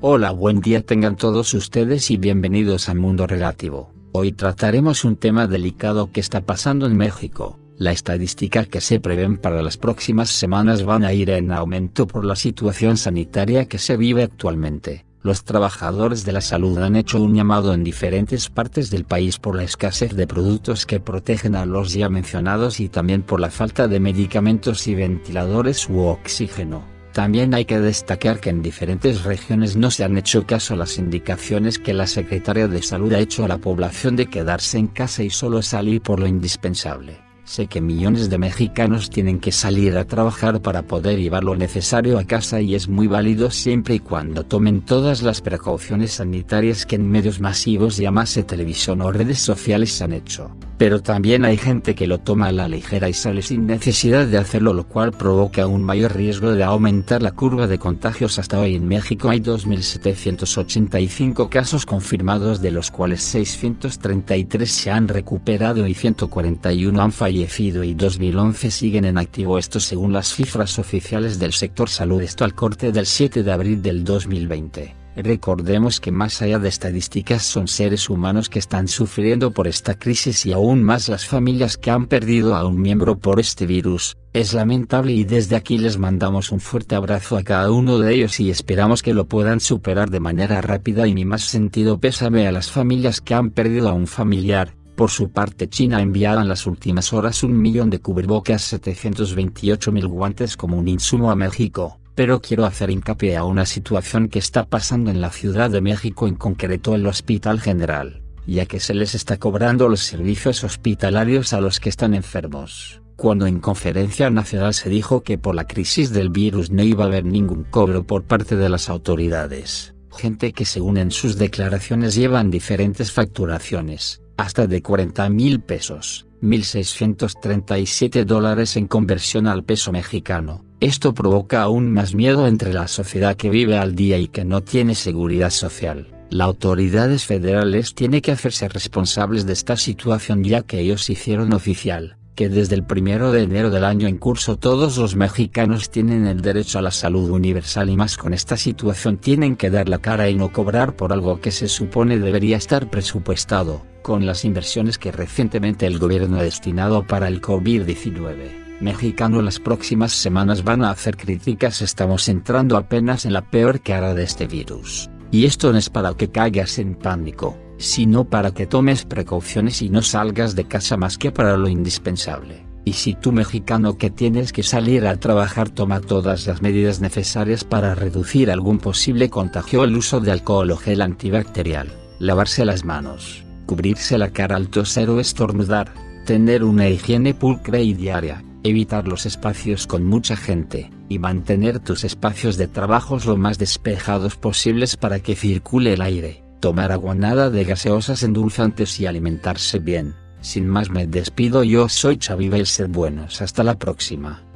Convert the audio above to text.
Hola, buen día tengan todos ustedes y bienvenidos a Mundo Relativo. Hoy trataremos un tema delicado que está pasando en México. La estadística que se prevén para las próximas semanas van a ir en aumento por la situación sanitaria que se vive actualmente. Los trabajadores de la salud han hecho un llamado en diferentes partes del país por la escasez de productos que protegen a los ya mencionados y también por la falta de medicamentos y ventiladores u oxígeno. También hay que destacar que en diferentes regiones no se han hecho caso a las indicaciones que la Secretaria de Salud ha hecho a la población de quedarse en casa y solo salir por lo indispensable. Sé que millones de mexicanos tienen que salir a trabajar para poder llevar lo necesario a casa y es muy válido siempre y cuando tomen todas las precauciones sanitarias que en medios masivos llamase televisión o redes sociales han hecho. Pero también hay gente que lo toma a la ligera y sale sin necesidad de hacerlo lo cual provoca un mayor riesgo de aumentar la curva de contagios hasta hoy en México hay 2.785 casos confirmados de los cuales 633 se han recuperado y 141 han fallecido y 2011 siguen en activo esto según las cifras oficiales del sector salud esto al corte del 7 de abril del 2020. Recordemos que más allá de estadísticas son seres humanos que están sufriendo por esta crisis y aún más las familias que han perdido a un miembro por este virus. Es lamentable y desde aquí les mandamos un fuerte abrazo a cada uno de ellos y esperamos que lo puedan superar de manera rápida y mi más sentido pésame a las familias que han perdido a un familiar, por su parte China ha enviado en las últimas horas un millón de cubrebocas 728 mil guantes como un insumo a México, pero quiero hacer hincapié a una situación que está pasando en la Ciudad de México en concreto el Hospital General, ya que se les está cobrando los servicios hospitalarios a los que están enfermos. Cuando en conferencia nacional se dijo que por la crisis del virus no iba a haber ningún cobro por parte de las autoridades, gente que según en sus declaraciones llevan diferentes facturaciones, hasta de 40 mil pesos, 1.637 dólares en conversión al peso mexicano. Esto provoca aún más miedo entre la sociedad que vive al día y que no tiene seguridad social. Las autoridades federales tienen que hacerse responsables de esta situación ya que ellos hicieron oficial que desde el primero de enero del año en curso todos los mexicanos tienen el derecho a la salud universal y más con esta situación tienen que dar la cara y no cobrar por algo que se supone debería estar presupuestado, con las inversiones que recientemente el gobierno ha destinado para el COVID-19 mexicano las próximas semanas van a hacer críticas estamos entrando apenas en la peor cara de este virus, y esto no es para que caigas en pánico, sino para que tomes precauciones y no salgas de casa más que para lo indispensable. Y si tú mexicano que tienes que salir a trabajar toma todas las medidas necesarias para reducir algún posible contagio el uso de alcohol o gel antibacterial, lavarse las manos, cubrirse la cara al toser o estornudar, tener una higiene pulcra y diaria, evitar los espacios con mucha gente, y mantener tus espacios de trabajo lo más despejados posibles para que circule el aire tomar agua nada de gaseosas endulzantes y alimentarse bien. Sin más me despido yo soy Xavi ser buenos hasta la próxima.